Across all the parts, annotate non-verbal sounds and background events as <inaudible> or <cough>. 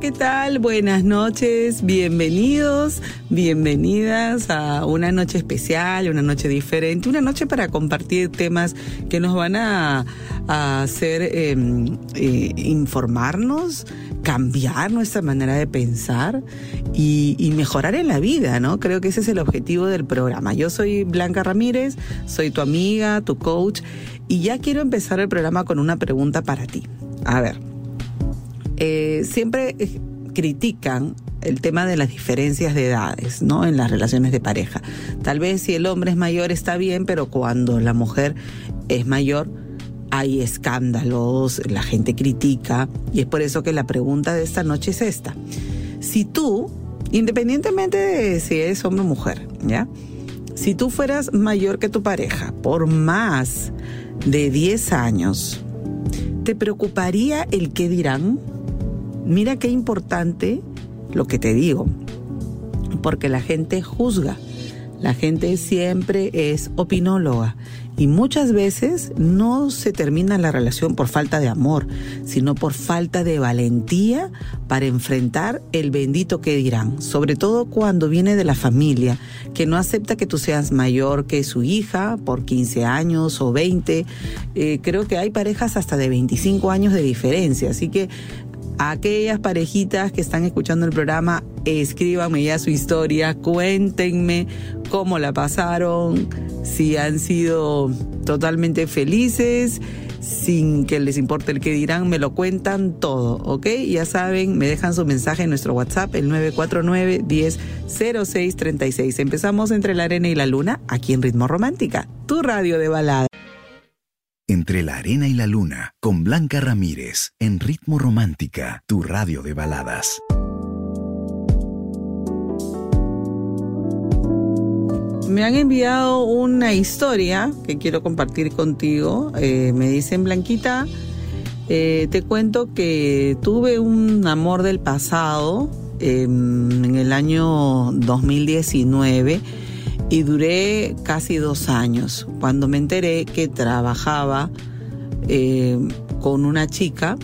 ¿Qué tal? Buenas noches, bienvenidos, bienvenidas a una noche especial, una noche diferente, una noche para compartir temas que nos van a, hacer em, eh, informarnos, cambiar nuestra manera de pensar y, y, mejorar en la vida, ¿no? Creo que ese es el objetivo del programa. Yo soy Blanca Ramírez, soy tu amiga, tu coach y ya quiero empezar el programa con una pregunta para ti. A ver. Eh, siempre eh, critican el tema de las diferencias de edades, ¿no? En las relaciones de pareja. Tal vez si el hombre es mayor está bien, pero cuando la mujer es mayor hay escándalos, la gente critica y es por eso que la pregunta de esta noche es esta. Si tú, independientemente de si eres hombre o mujer, ¿ya? Si tú fueras mayor que tu pareja por más de 10 años, ¿te preocuparía el qué dirán? Mira qué importante lo que te digo, porque la gente juzga, la gente siempre es opinóloga y muchas veces no se termina la relación por falta de amor, sino por falta de valentía para enfrentar el bendito que dirán, sobre todo cuando viene de la familia, que no acepta que tú seas mayor que su hija por 15 años o 20. Eh, creo que hay parejas hasta de 25 años de diferencia, así que aquellas parejitas que están escuchando el programa, escríbanme ya su historia, cuéntenme cómo la pasaron, si han sido totalmente felices, sin que les importe el que dirán, me lo cuentan todo, ¿ok? Ya saben, me dejan su mensaje en nuestro WhatsApp, el 949-100636. Empezamos entre la arena y la luna, aquí en Ritmo Romántica, tu radio de balada. Entre la arena y la luna, con Blanca Ramírez, en Ritmo Romántica, tu radio de baladas. Me han enviado una historia que quiero compartir contigo. Eh, me dicen, Blanquita, eh, te cuento que tuve un amor del pasado em, en el año 2019 y duré casi dos años cuando me enteré que trabajaba eh, con una chica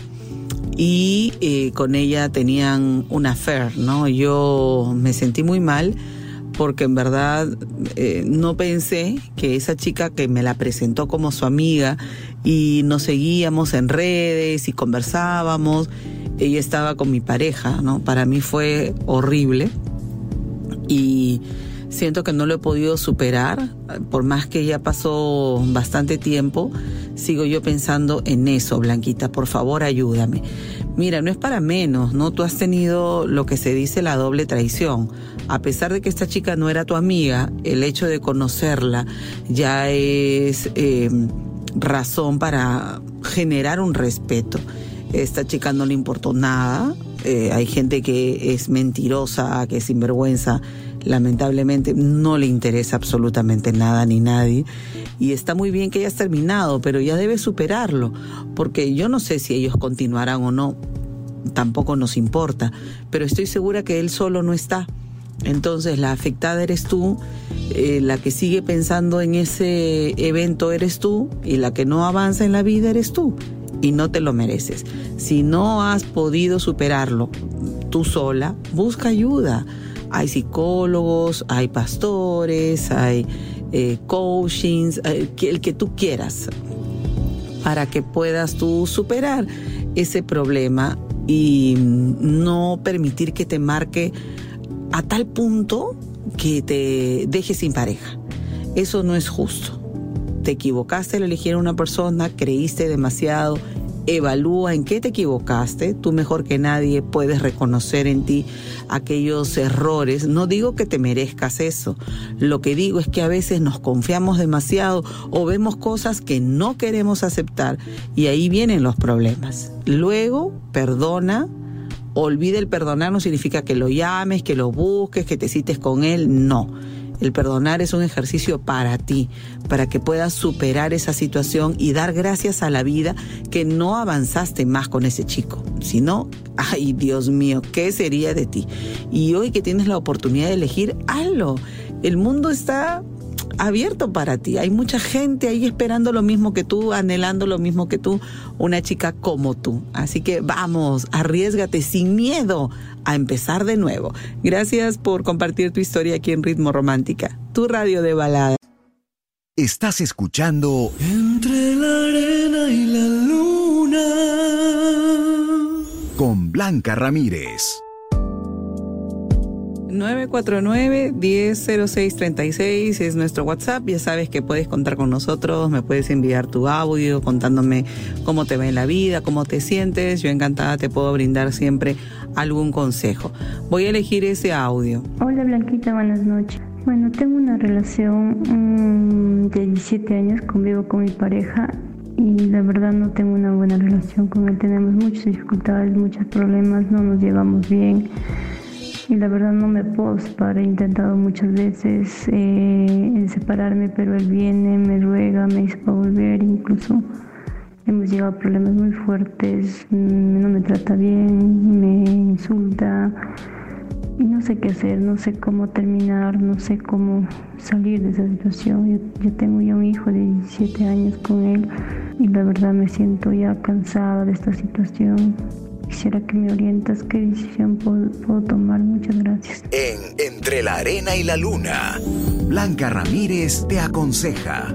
y eh, con ella tenían una affair, ¿no? Yo me sentí muy mal porque en verdad eh, no pensé que esa chica que me la presentó como su amiga y nos seguíamos en redes y conversábamos, ella estaba con mi pareja, ¿no? Para mí fue horrible y siento que no lo he podido superar, por más que ya pasó bastante tiempo, sigo yo pensando en eso, Blanquita, por favor ayúdame. Mira, no es para menos, ¿no? Tú has tenido lo que se dice la doble traición. A pesar de que esta chica no era tu amiga, el hecho de conocerla ya es em, razón para generar un respeto. Esta chica no le importó nada, eh, hay gente que es mentirosa, que es sinvergüenza lamentablemente no le interesa absolutamente nada ni nadie. Y está muy bien que hayas terminado, pero ya debes superarlo, porque yo no sé si ellos continuarán o no, tampoco nos importa, pero estoy segura que él solo no está. Entonces la afectada eres tú, eh, la que sigue pensando en ese evento eres tú y la que no avanza en la vida eres tú y no te lo mereces. Si no has podido superarlo tú sola, busca ayuda hay psicólogos, hay pastores, hay eh, coachings, eh, el que tú quieras, para que puedas tú superar ese problema y no permitir que te marque a tal punto que te dejes sin pareja. Eso no es justo. Te equivocaste al elegir a una persona, creíste demasiado, evalúa en qué te equivocaste, tú mejor que nadie puedes reconocer en ti aquellos errores. No digo que te merezcas eso, lo que digo es que a veces nos confiamos demasiado o vemos cosas que no queremos aceptar y ahí vienen los problemas. Luego, perdona, olvide el perdonar no significa que lo llames, que lo busques, que te cites con él, no. El perdonar es un ejercicio para ti, para que puedas superar esa situación y dar gracias a la vida que no avanzaste más con ese chico. Si no, ay Dios mío, ¿qué sería de ti? Y hoy que tienes la oportunidad de elegir, hazlo. El mundo está abierto para ti. Hay mucha gente ahí esperando lo mismo que tú, anhelando lo mismo que tú, una chica como tú. Así que vamos, arriesgate sin miedo a empezar de nuevo. Gracias por compartir tu historia aquí en Ritmo Romántica, tu radio de balada. Estás escuchando Entre la arena y la luna. con Blanca Ramírez. 949-100636 es nuestro WhatsApp. Ya sabes que puedes contar con nosotros, me puedes enviar tu audio contándome cómo te va en la vida, cómo te sientes. Yo encantada te puedo brindar siempre algún consejo. Voy a elegir ese audio. Hola Blanquita, buenas noches. Bueno, tengo una relación mm, de 17 años, convivo con mi pareja y la verdad no tengo una buena relación con él. Tenemos muchas dificultades, muchos problemas, no nos llevamos bien y la verdad no me puedo separar. He intentado muchas veces eh, separarme, pero él viene, me ruega, me dice para volver, incluso hemos llegado a problemas muy fuertes, mm, no me trata bien, me insulta y no sé qué hacer, no sé cómo terminar, no sé cómo salir de esa situación. Yo, yo tengo ya un hijo de 17 años con él y la verdad me siento ya cansada de esta situación. Quisiera que me orientas qué decisión puedo, puedo tomar. Muchas gracias. En Entre la arena y la luna, Blanca Ramírez te aconseja.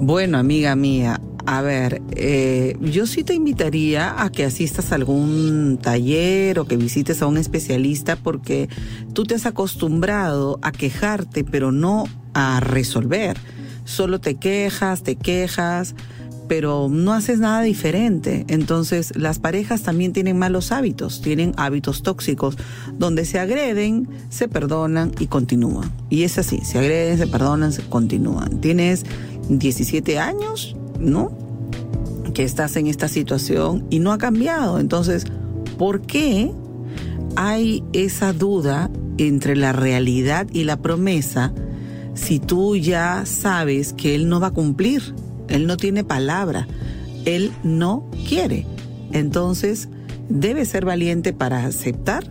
Bueno, amiga mía, a ver, eh, yo sí te invitaría a que asistas a algún taller o que visites a un especialista porque tú te has acostumbrado a quejarte, pero no a resolver. Solo te quejas, te quejas, pero no haces nada diferente. Entonces, las parejas también tienen malos hábitos, tienen hábitos tóxicos, donde se agreden, se perdonan y continúan. Y es así, se agreden, se perdonan, se continúan. Tienes 17 años, ¿no? Que estás en esta situación y no ha cambiado. Entonces, ¿por qué hay esa duda entre la realidad y la promesa si tú ya sabes que él no va a cumplir? Él no tiene palabra. Él no quiere. Entonces, debe ser valiente para aceptar.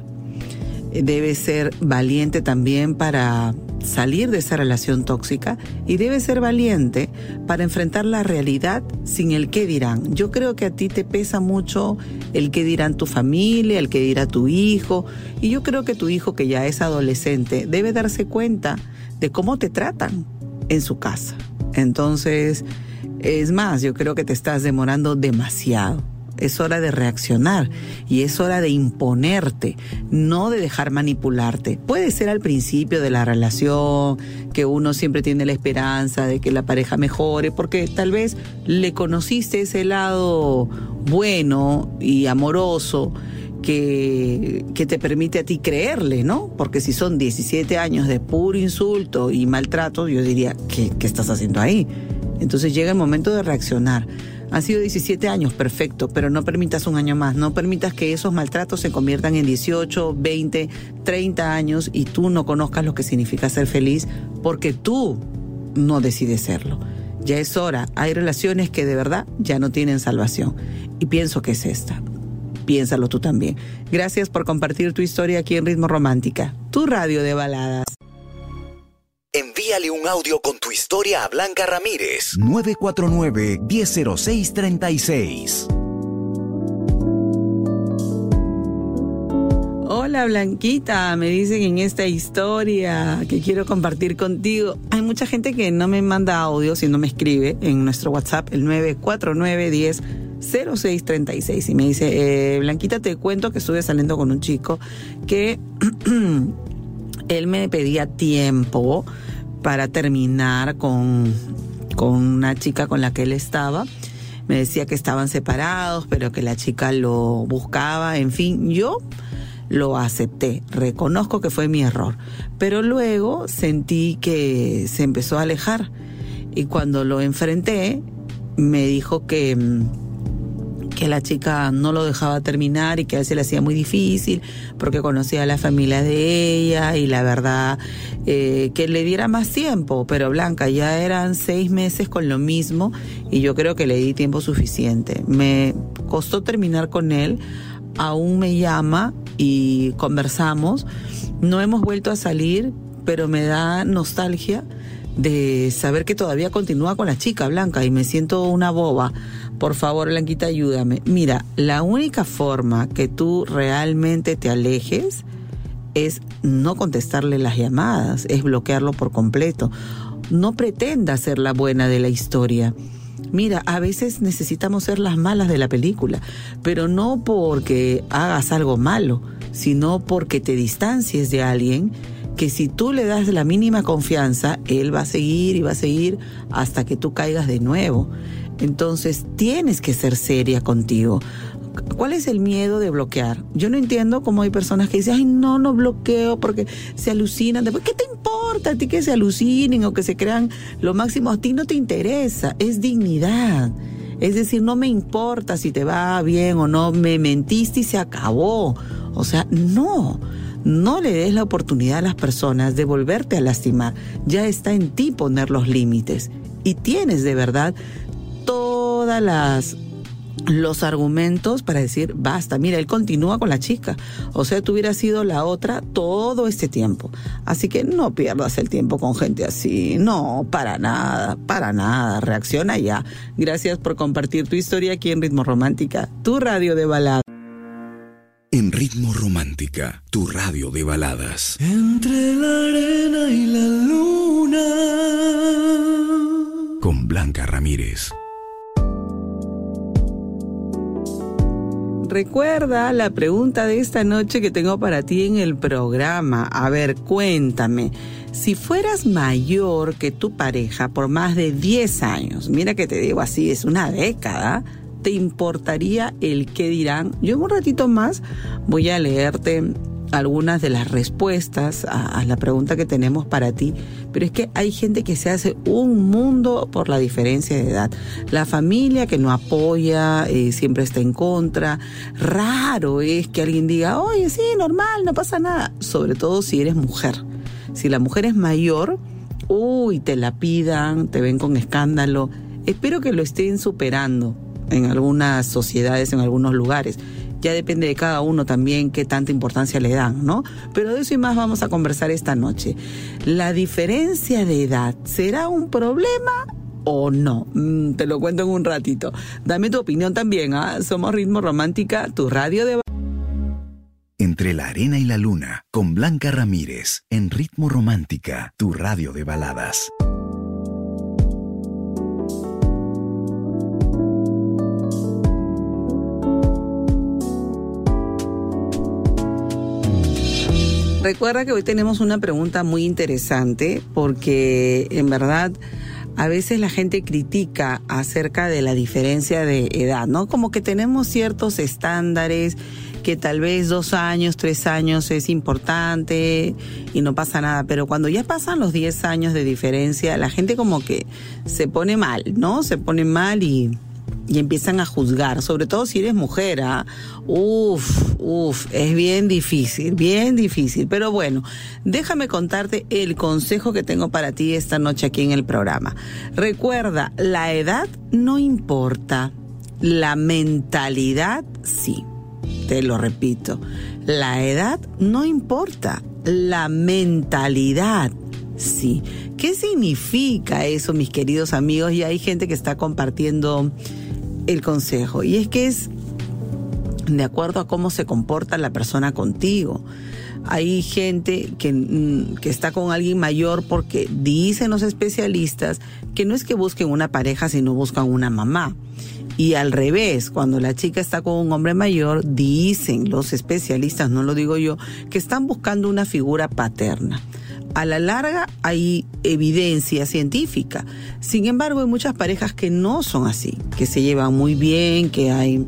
Debe ser valiente también para salir de esa relación tóxica y debe ser valiente para enfrentar la realidad sin el qué dirán. Yo creo que a ti te pesa mucho el qué dirán tu familia, el qué dirá tu hijo y yo creo que tu hijo que ya es adolescente debe darse cuenta de cómo te tratan en su casa. Entonces, es más, yo creo que te estás demorando demasiado. Es hora de reaccionar y es hora de imponerte, no de dejar manipularte. Puede ser al principio de la relación que uno siempre tiene la esperanza de que la pareja mejore porque tal vez le conociste ese lado bueno y amoroso que, que, te permite a ti creerle, ¿no? Porque si son 17 años de puro insulto y maltrato, yo diría, ¿qué, qué estás haciendo ahí? Entonces llega el momento de reaccionar. Han sido 17 años, perfecto, pero no permitas un año más, no permitas que esos maltratos se conviertan en 18, 20, 30 años y tú no conozcas lo que significa ser feliz porque tú no decides serlo. Ya es hora, hay relaciones que de verdad ya no tienen salvación y pienso que es esta. Piénsalo tú también. Gracias por compartir tu historia aquí en Ritmo Romántica, tu radio de baladas. Envíale un audio con tu historia a Blanca Ramírez. 949-100636. Hola Blanquita, me dicen en esta historia que quiero compartir contigo. Hay mucha gente que no me manda audio, sino me escribe en nuestro WhatsApp, el 94910. 0636 y me dice, eh, Blanquita, te cuento que estuve saliendo con un chico que <clears throat> él me pedía tiempo para terminar con, con una chica con la que él estaba. Me decía que estaban separados, pero que la chica lo buscaba. En fin, yo lo acepté. Reconozco que fue mi error. Pero luego sentí que se empezó a alejar. Y cuando lo enfrenté, me dijo que, que la chica no lo dejaba terminar y que a veces le hacía muy difícil porque conocía a la familia de ella y la verdad eh, que le diera más tiempo, pero Blanca ya eran seis meses con lo mismo y yo creo que le di tiempo suficiente. Me costó terminar con él, aún me llama y conversamos, no hemos vuelto a salir, pero me da nostalgia de saber que todavía continúa con la chica Blanca y me siento una boba por favor, Blanquita, ayúdame. Mira, la única forma que tú realmente te alejes es no contestarle las llamadas, es bloquearlo por completo. No pretenda ser la buena de la historia. Mira, a veces necesitamos ser las malas de la película, pero no porque hagas algo malo, sino porque te distancies de alguien que si tú le das la mínima confianza, él va a seguir y va a seguir hasta que tú caigas de nuevo. Entonces tienes que ser seria contigo. ¿Cuál es el miedo de bloquear? Yo no entiendo cómo hay personas que dicen, ay, no, no bloqueo porque se alucinan. Después, ¿qué te importa a ti que se alucinen o que se crean lo máximo? A ti no te interesa, es dignidad. Es decir, no me importa si te va bien o no, me mentiste y se acabó. O sea, no, no le des la oportunidad a las personas de volverte a lastimar. Ya está en ti poner los límites. Y tienes de verdad todas las los argumentos para decir, basta, mira, él continúa con la chica. O sea, tú hubieras sido la otra todo este tiempo. Así que no pierdas el tiempo con gente así. No, para nada, para nada. Reacciona ya. Gracias por compartir tu historia aquí en Ritmo Romántica, tu radio de baladas. En Ritmo Romántica, tu radio de baladas. Entre la arena y la luna. Con Blanca Ramírez. Recuerda la pregunta de esta noche que tengo para ti en el programa. A ver, cuéntame. Si fueras mayor que tu pareja por más de 10 años, mira que te digo así, es una década, ¿te importaría el qué dirán? Yo en un ratito más voy a leerte algunas de las respuestas a, la pregunta que tenemos para ti, pero es que hay gente que se hace un mundo por la diferencia de edad. La familia que no apoya, eh, siempre está en contra. Raro es que alguien diga, oye, sí, normal, no pasa nada. Sobre todo si eres mujer. Si la mujer es mayor, uy, te la pidan, te ven con escándalo. Espero que lo estén superando en algunas sociedades, en algunos lugares ya depende de cada uno también qué tanta importancia le dan, ¿no? Pero de eso y más vamos a conversar esta noche. ¿La diferencia de edad será un problema o no? Mm, te lo cuento en un ratito. Dame tu opinión también, ¿ah? Somos Ritmo Romántica, tu radio de... Entre la arena y la luna, con Blanca Ramírez, en Ritmo Romántica, tu radio de baladas. Recuerda que hoy tenemos una pregunta muy interesante porque en verdad a veces la gente critica acerca de la diferencia de edad, ¿no? Como que tenemos ciertos estándares que tal vez dos años, tres años es importante y no pasa nada, pero cuando ya pasan los diez años de diferencia, la gente como que se pone mal, ¿no? Se pone mal y y empiezan a juzgar, sobre todo si eres mujer, ¿ah? Uf, uf, es bien difícil, bien difícil. Pero bueno, déjame contarte el consejo que tengo para ti esta noche aquí en el programa. Recuerda, la edad no importa, la mentalidad sí. Te lo repito, la edad no importa, la mentalidad sí. ¿Qué significa eso, mis queridos amigos? Y hay gente que está compartiendo el consejo. Y es que es de acuerdo a cómo se comporta la persona contigo. Hay gente que, mm, que, está con alguien mayor porque dicen los especialistas que no es que busquen una pareja, sino buscan una mamá. Y al revés, cuando la chica está con un hombre mayor, dicen los especialistas, no lo digo yo, que están buscando una figura paterna a la larga hay evidencia científica. Sin embargo, hay muchas parejas que no son así, que se llevan muy bien, que hay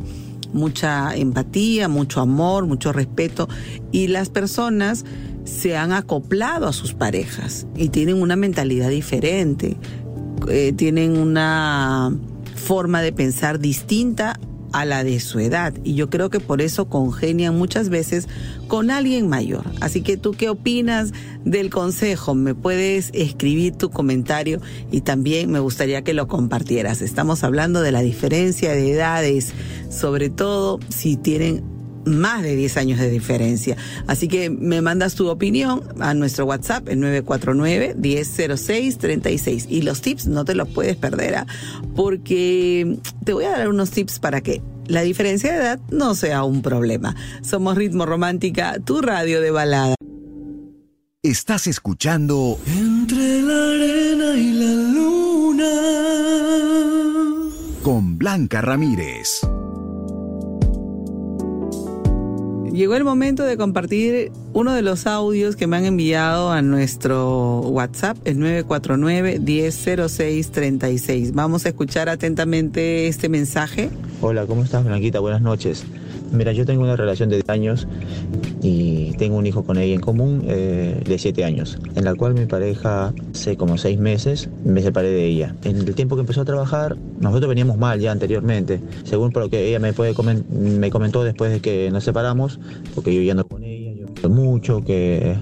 mucha empatía, mucho amor, mucho respeto y las personas se han acoplado a sus parejas y tienen una mentalidad diferente, eh, tienen una forma de pensar distinta a la de su edad. Y yo creo que por eso congenian muchas veces con alguien mayor. Así que tú qué opinas del consejo? Me puedes escribir tu comentario y también me gustaría que lo compartieras. Estamos hablando de la diferencia de edades, sobre todo si tienen más de 10 años de diferencia. Así que me mandas tu opinión a nuestro WhatsApp, el 949-1006-36. Y los tips no te los puedes perder, ¿ah? porque te voy a dar unos tips para que la diferencia de edad no sea un problema. Somos Ritmo Romántica, tu radio de balada. Estás escuchando Entre la arena y la luna. con Blanca Ramírez. Llegó el momento de compartir uno de los audios que me han enviado a nuestro WhatsApp, el 949-100636. Vamos a escuchar atentamente este mensaje. Hola, ¿cómo estás, Blanquita? Buenas noches. Mira, yo tengo una relación de 10 años y tengo un hijo con ella en común eh, de 7 años, en la cual mi pareja, hace como 6 meses, me separé de ella. En el tiempo que empezó a trabajar, nosotros veníamos mal ya anteriormente, según por lo que ella me, puede me comentó después de que nos separamos, porque yo ya no con ella, yo mucho, que,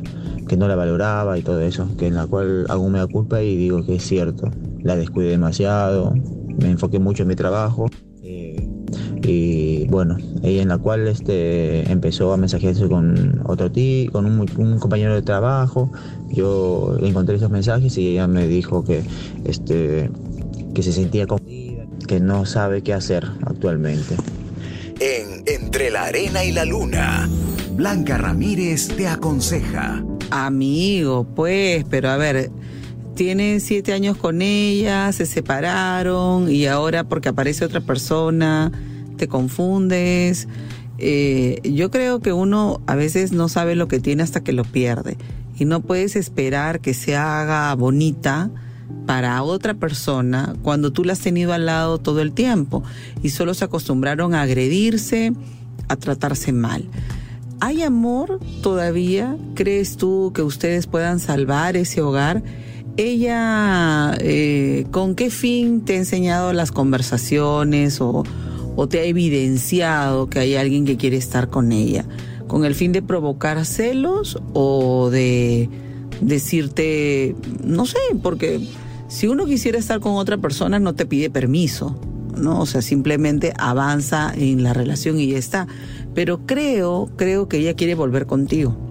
que no la valoraba y todo eso, que en la cual hago me da culpa y digo que es cierto. La descuidé demasiado, me enfoqué mucho en mi trabajo. Y bueno, ella en la cual este, empezó a mensajearse con otro ti, con un, compañero de trabajo. Yo le encontré esos mensajes y ella me dijo que, este, que se sentía confundida, que no sabe qué hacer actualmente. En Entre la arena y la luna, Blanca Ramírez te aconseja. Amigo, pues, pero a ver, tiene siete años con ella, se separaron y ahora porque aparece otra persona, te confundes. Eh, yo creo que uno a veces no sabe lo que tiene hasta que lo pierde y no puedes esperar que se haga bonita para otra persona cuando tú la has tenido al lado todo el tiempo y solo se acostumbraron a agredirse, a tratarse mal. ¿Hay amor todavía? ¿Crees tú que ustedes puedan salvar ese hogar? Ella, eh, ¿con qué fin te ha enseñado las conversaciones o, o te ha evidenciado que hay alguien que quiere estar con ella? ¿Con el fin de provocar celos o de decirte, no sé, porque si uno quisiera estar con otra persona no te pide permiso, ¿no? O sea, simplemente avanza en la relación y ya está. Pero creo, creo que ella quiere volver contigo.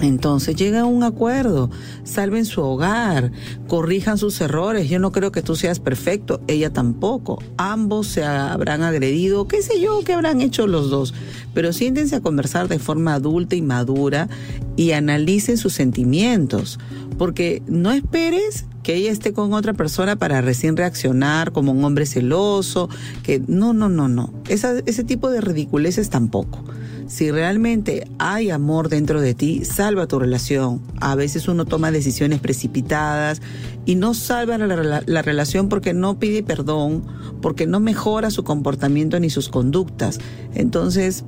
Entonces llega a un acuerdo, salven su hogar, corrijan sus errores. Yo no creo que tú seas perfecto, ella tampoco. Ambos se habrán agredido, qué sé yo, qué habrán hecho los dos. Pero siéntense a conversar de forma adulta y madura y analicen sus sentimientos. Porque no esperes que ella esté con otra persona para recién reaccionar como un hombre celoso, que no, no, no, no. Esa, ese tipo de ridiculeces tampoco. Si realmente hay amor dentro de ti, salva tu relación. A veces uno toma decisiones precipitadas y no salva la, la- la relación porque no pide perdón, porque no mejora su comportamiento ni sus conductas. Entonces,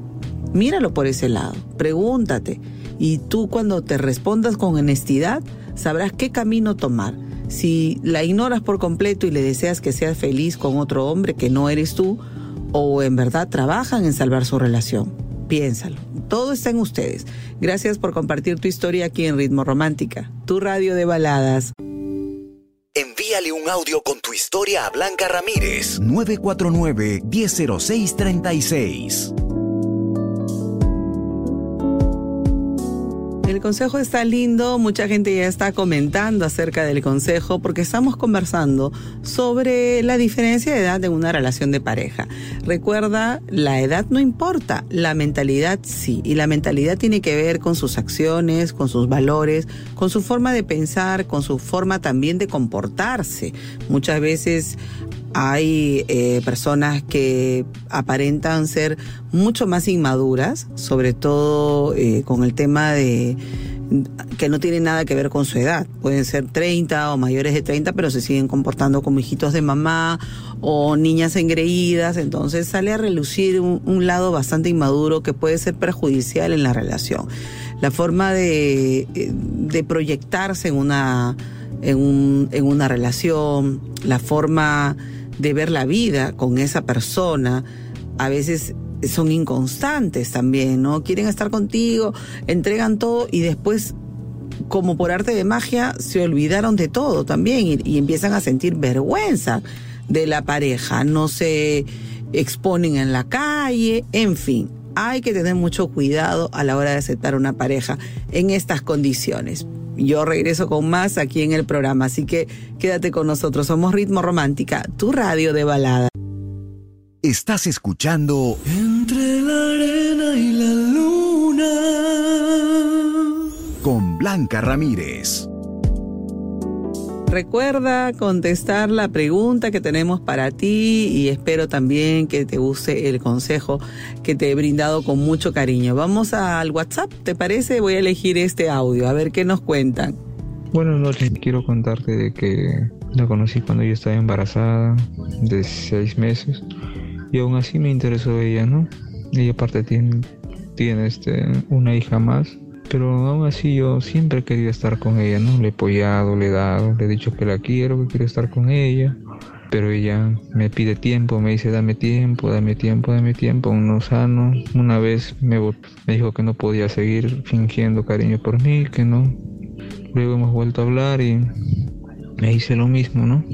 míralo por ese lado, pregúntate. Y tú cuando te respondas con honestidad, sabrás qué camino tomar. Si la ignoras por completo y le deseas que seas feliz con otro hombre que no eres tú, o en verdad trabajan en salvar su relación. Piénsalo. Todo está en ustedes. Gracias por compartir tu historia aquí en Ritmo Romántica, tu radio de baladas. Envíale un audio con tu historia a Blanca Ramírez. 949-100636. El consejo está lindo, mucha gente ya está comentando acerca del consejo porque estamos conversando sobre la diferencia de edad en una relación de pareja. Recuerda, la edad no importa, la mentalidad sí, y la mentalidad tiene que ver con sus acciones, con sus valores, con su forma de pensar, con su forma también de comportarse. Muchas veces hay eh, personas que aparentan ser mucho más inmaduras, sobre todo eh, con el tema de que no tiene nada que ver con su edad. Pueden ser 30 o mayores de 30, pero se siguen comportando como hijitos de mamá o niñas engreídas. Entonces sale a relucir un, lado bastante inmaduro que puede ser perjudicial en la relación. La forma de, eh, de proyectarse en una, en, un- en una relación, la forma de ver la vida con esa persona a veces son inconstantes también, ¿no? Quieren estar contigo, entregan todo y después, como por arte de magia, se olvidaron de todo también y, y empiezan a sentir vergüenza de la pareja, no se exponen en la calle, en fin. Hay que tener mucho cuidado a la hora de aceptar una pareja en estas condiciones. Yo regreso con más aquí en el programa, así que quédate con nosotros. Somos Ritmo Romántica, tu radio de balada. Estás escuchando Entre la arena y la luna. con Blanca Ramírez. Recuerda contestar la pregunta que tenemos para ti y espero también que te use el consejo que te he brindado con mucho cariño. Vamos al WhatsApp, ¿te parece? Voy a elegir este audio, a ver qué nos cuentan. Buenas noches, quiero contarte de que la conocí cuando yo estaba embarazada de seis meses y aún así me interesó ella, ¿no? Ella aparte tiene, tiene este, una hija más, pero aún así yo siempre he querido estar con ella, ¿no? Le he apoyado, le he dado, le he dicho que la quiero, que quiero estar con ella, pero ella me pide tiempo, me dice dame tiempo, dame tiempo, dame tiempo, aún no sano. Una vez me, dijo que no podía seguir fingiendo cariño por mí, que no. Luego hemos vuelto a hablar y me dice lo mismo, ¿no?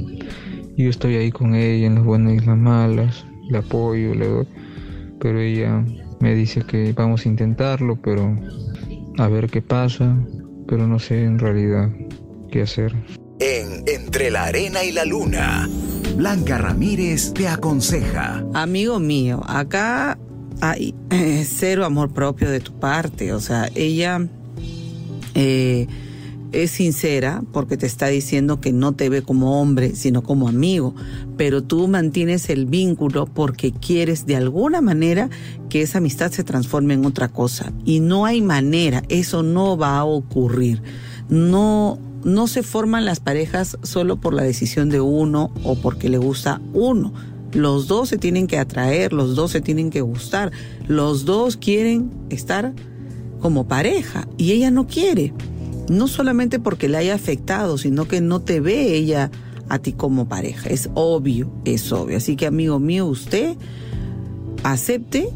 Yo estoy ahí con ella en las buenas y las malas, le apoyo, le doy, pero ella me dice que vamos a intentarlo, pero a ver qué pasa, pero no sé en realidad qué hacer. En Entre la arena y la luna, Blanca Ramírez te aconseja. Amigo mío, acá hay eh, cero amor propio de tu parte, o sea, ella eh, es sincera porque te está diciendo que no te ve como hombre, sino como amigo, pero tú mantienes el vínculo porque quieres de alguna manera que esa amistad se transforme en otra cosa. Y no hay manera, eso no va a ocurrir. No, no se forman las parejas solo por la decisión de uno o porque le gusta uno. Los dos se tienen que atraer, los dos se tienen que gustar, los dos quieren estar como pareja y ella no quiere. No solamente porque le haya afectado, sino que no te ve ella a ti como pareja. Es obvio, es obvio. Así que amigo mío, usted acepte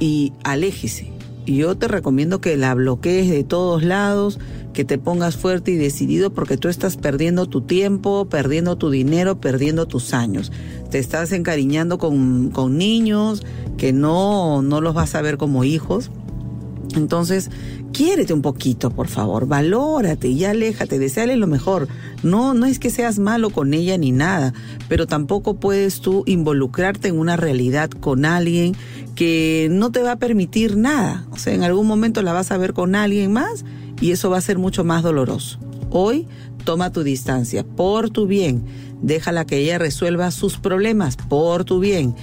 y aléjese. Y yo te recomiendo que la bloquees de todos lados, que te pongas fuerte y decidido porque tú estás perdiendo tu tiempo, perdiendo tu dinero, perdiendo tus años. Te estás encariñando con, con niños que no, no los vas a ver como hijos. Entonces, quiérete un poquito, por favor, valórate y aléjate, deseale lo mejor. No, no es que seas malo con ella ni nada, pero tampoco puedes tú involucrarte en una realidad con alguien que no te va a permitir nada. O sea, en algún momento la vas a ver con alguien más y eso va a ser mucho más doloroso. Hoy toma tu distancia por tu bien. Déjala que ella resuelva sus problemas por tu bien.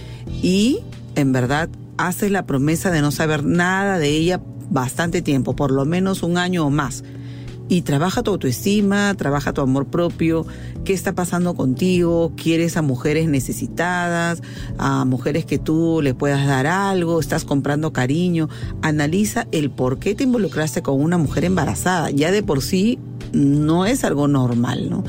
Y, en verdad, haces la promesa de no saber nada de ella bastante tiempo, por lo menos un año o más. Y trabaja tu autoestima, trabaja tu amor propio, qué está pasando contigo, quieres a mujeres necesitadas, a mujeres que tú le puedas dar algo, estás comprando cariño, analiza el por qué te involucraste con una mujer embarazada, ya de por sí no es algo normal, ¿no?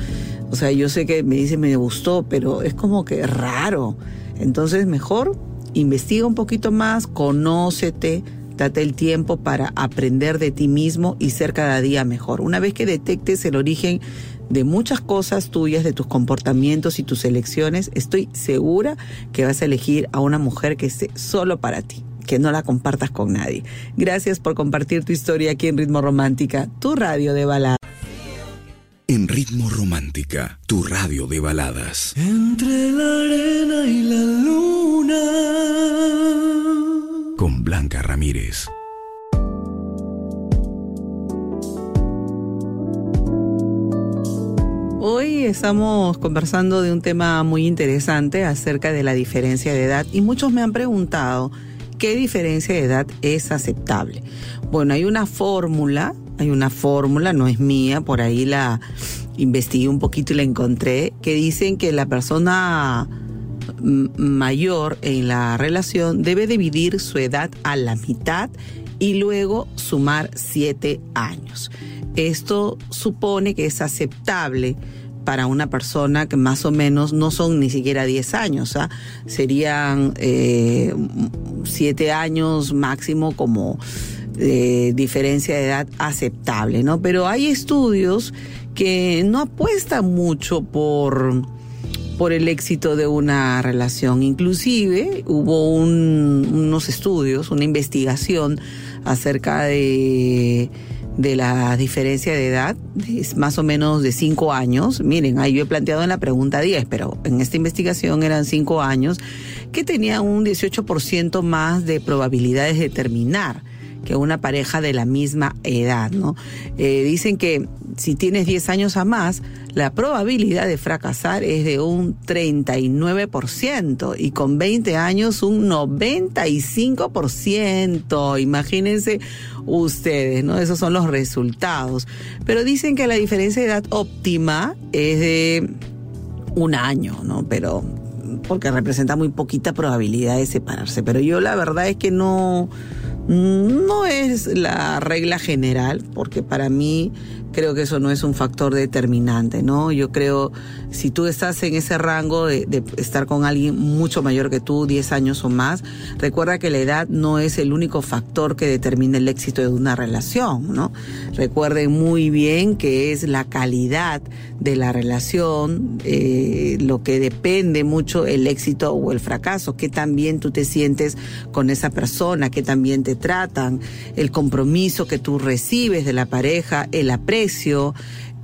O sea, yo sé que me dice me gustó, pero es como que raro. Entonces mejor investiga un poquito más, conócete, date el tiempo para aprender de ti mismo y ser cada día mejor. Una vez que detectes el origen de muchas cosas tuyas, de tus comportamientos y tus elecciones, estoy segura que vas a elegir a una mujer que esté solo para ti, que no la compartas con nadie. Gracias por compartir tu historia aquí en Ritmo Romántica, tu radio de balada. En Ritmo Romántica, tu radio de baladas. Entre la arena y la luna. Con Blanca Ramírez. Hoy estamos conversando de un tema muy interesante acerca de la diferencia de edad y muchos me han preguntado qué diferencia de edad es aceptable. Bueno, hay una fórmula, hay una fórmula, no es mía, por ahí la investigué un poquito y la encontré, que dicen que la persona mayor en la relación debe dividir su edad a la mitad y luego sumar siete años. Esto supone que es aceptable para una persona que más o menos no son ni siquiera 10 años, ¿ah? serían eh, 7 años máximo como eh, diferencia de edad aceptable, ¿no? Pero hay estudios que no apuestan mucho por por el éxito de una relación. Inclusive hubo unos estudios, una investigación acerca de, la diferencia de edad, es más o menos de 5 años. Miren, ahí yo he planteado en la pregunta 10, pero en esta investigación eran 5 años, que tenía un 18% más de probabilidades de terminar que una pareja de la misma edad, ¿no? Eh, dicen que si tienes 10 años a más, la probabilidad de fracasar es de un 39% y con 20 años un 95%. Imagínense ustedes, ¿no? Esos son los resultados. Pero dicen que la diferencia de edad óptima es de un año, ¿no? Pero porque representa muy poquita probabilidad de separarse. Pero yo la verdad es que no no es la regla general, porque para mí creo que eso no es un factor determinante, ¿no? Yo creo, si tú estás en ese rango de, estar con alguien mucho mayor que tú, 10 años o más, recuerda que la edad no es el único factor que determina el éxito de una relación, ¿no? Recuerden muy bien que es la calidad de la relación eh, lo que depende mucho el éxito o el fracaso, que también tú te sientes con esa persona, que también te tratan, el compromiso que tú recibes de la pareja, el aprecio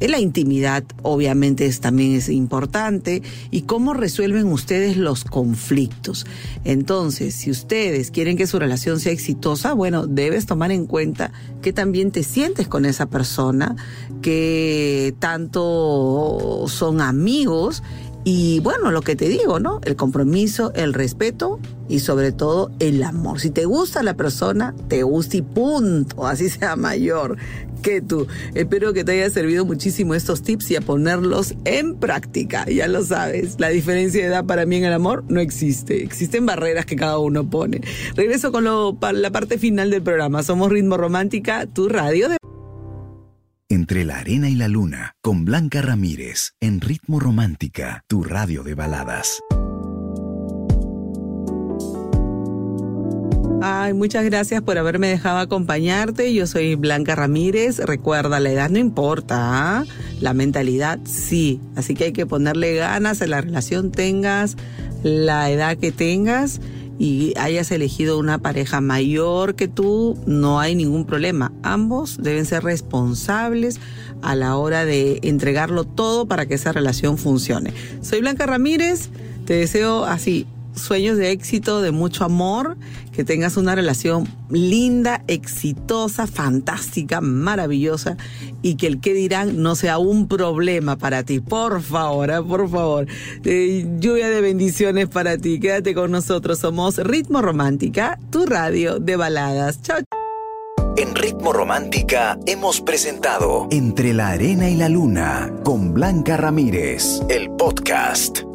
la intimidad obviamente es, también es importante y cómo resuelven ustedes los conflictos. Entonces, si ustedes quieren que su relación sea exitosa, bueno, debes tomar en cuenta que también te sientes con esa persona, que tanto son amigos y bueno, lo que te digo, ¿no? El compromiso, el respeto y sobre todo el amor. Si te gusta la persona, te gusta y punto, así sea mayor que tú. Espero que te haya servido muchísimo estos tips y a ponerlos en práctica. Ya lo sabes, la diferencia de edad para mí en el amor no existe. Existen barreras que cada uno pone. Regreso con lo, la parte final del programa. Somos Ritmo Romántica, tu radio de... Entre la arena y la luna, con Blanca Ramírez, en Ritmo Romántica, tu radio de baladas. Ay, muchas gracias por haberme dejado acompañarte. Yo soy Blanca Ramírez. Recuerda, la edad no importa, ¿ah? la mentalidad sí. Así que hay que ponerle ganas a la relación, tengas la edad que tengas y hayas elegido una pareja mayor que tú, no hay ningún problema. Ambos deben ser responsables a la hora de entregarlo todo para que esa relación funcione. Soy Blanca Ramírez, te deseo así sueños de éxito, de mucho amor, que tengas una relación linda, exitosa, fantástica, maravillosa y que el que dirán no sea un problema para ti. Por favor, ¿eh? por favor. Eh, lluvia de bendiciones para ti. Quédate con nosotros. Somos Ritmo Romántica, tu radio de baladas. Chao. En Ritmo Romántica hemos presentado Entre la Arena y la Luna con Blanca Ramírez, el podcast.